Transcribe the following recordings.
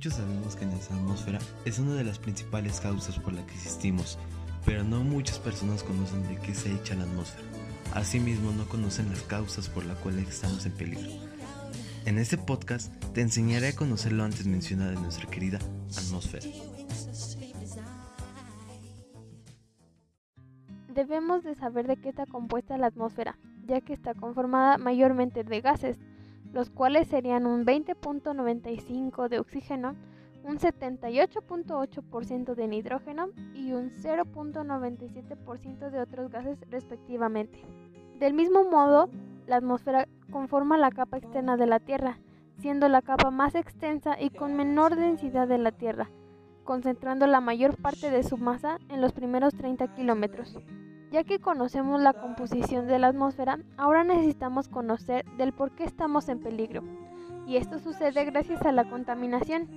Muchos sabemos que nuestra atmósfera es una de las principales causas por la que existimos, pero no muchas personas conocen de qué se echa la atmósfera. Asimismo, no conocen las causas por las cuales estamos en peligro. En este podcast te enseñaré a conocer lo antes mencionado de nuestra querida atmósfera. Debemos de saber de qué está compuesta la atmósfera, ya que está conformada mayormente de gases, los cuales serían un 20.95 de oxígeno, un 78.8% de nitrógeno y un 0.97% de otros gases respectivamente. Del mismo modo, la atmósfera conforma la capa externa de la Tierra, siendo la capa más extensa y con menor densidad de la Tierra, concentrando la mayor parte de su masa en los primeros 30 kilómetros. Ya que conocemos la composición de la atmósfera, ahora necesitamos conocer del por qué estamos en peligro. Y esto sucede gracias a la contaminación,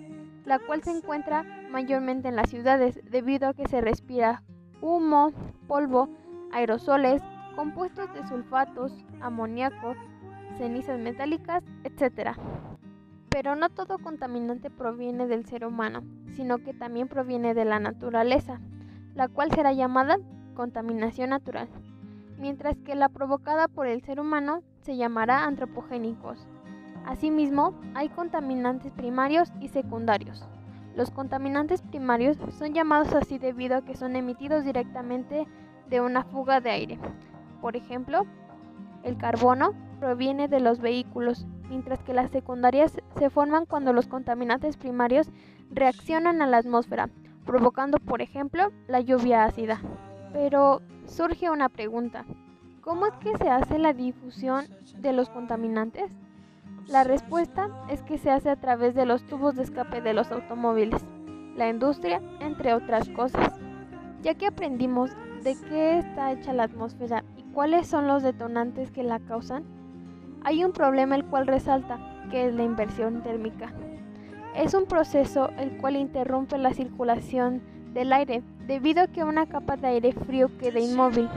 la cual se encuentra mayormente en las ciudades debido a que se respira humo, polvo, aerosoles, compuestos de sulfatos, amoníaco, cenizas metálicas, etc. Pero no todo contaminante proviene del ser humano, sino que también proviene de la naturaleza, la cual será llamada contaminación natural, mientras que la provocada por el ser humano se llamará antropogénicos. Asimismo, hay contaminantes primarios y secundarios. Los contaminantes primarios son llamados así debido a que son emitidos directamente de una fuga de aire. Por ejemplo, el carbono proviene de los vehículos, mientras que las secundarias se forman cuando los contaminantes primarios reaccionan a la atmósfera, provocando, por ejemplo, la lluvia ácida. Pero surge una pregunta. ¿Cómo es que se hace la difusión de los contaminantes? La respuesta es que se hace a través de los tubos de escape de los automóviles, la industria, entre otras cosas. Ya que aprendimos de qué está hecha la atmósfera y cuáles son los detonantes que la causan, hay un problema el cual resalta, que es la inversión térmica. Es un proceso el cual interrumpe la circulación del aire debido a que una capa de aire frío queda inmóvil,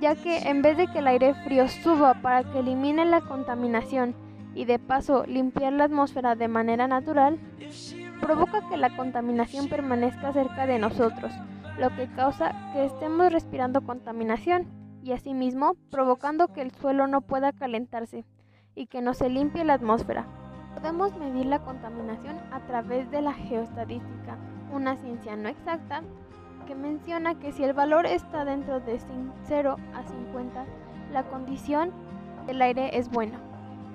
ya que en vez de que el aire frío suba para que elimine la contaminación y de paso limpiar la atmósfera de manera natural, provoca que la contaminación permanezca cerca de nosotros, lo que causa que estemos respirando contaminación y asimismo provocando que el suelo no pueda calentarse y que no se limpie la atmósfera. Podemos medir la contaminación a través de la geoestadística, una ciencia no exacta que menciona que si el valor está dentro de 0 a 50, la condición del aire es buena.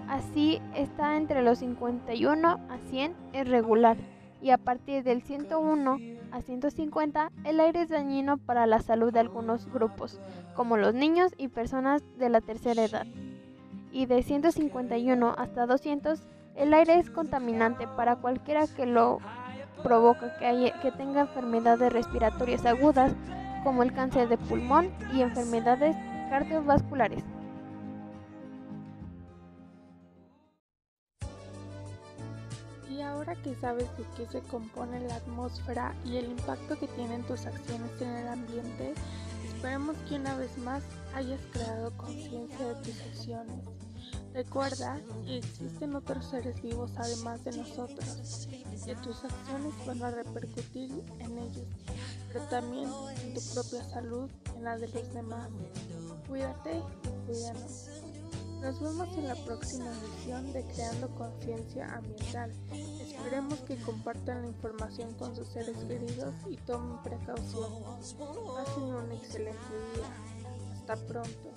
Así está entre los 51 a 100 es regular y a partir del 101 a 150 el aire es dañino para la salud de algunos grupos, como los niños y personas de la tercera edad. Y de 151 hasta 200 el aire es contaminante para cualquiera que lo provoca que, que tenga enfermedades respiratorias agudas como el cáncer de pulmón y enfermedades cardiovasculares. Y ahora que sabes de qué se compone la atmósfera y el impacto que tienen tus acciones en el ambiente, esperemos que una vez más hayas creado conciencia de tus acciones Recuerda que existen otros seres vivos además de nosotros, que tus acciones van a repercutir en ellos, pero también en tu propia salud, en la de los demás. Cuídate y cuídanos. Nos vemos en la próxima edición de Creando Conciencia Ambiental. Esperemos que compartan la información con sus seres queridos y tomen precauciones. Pasen un excelente día. Hasta pronto.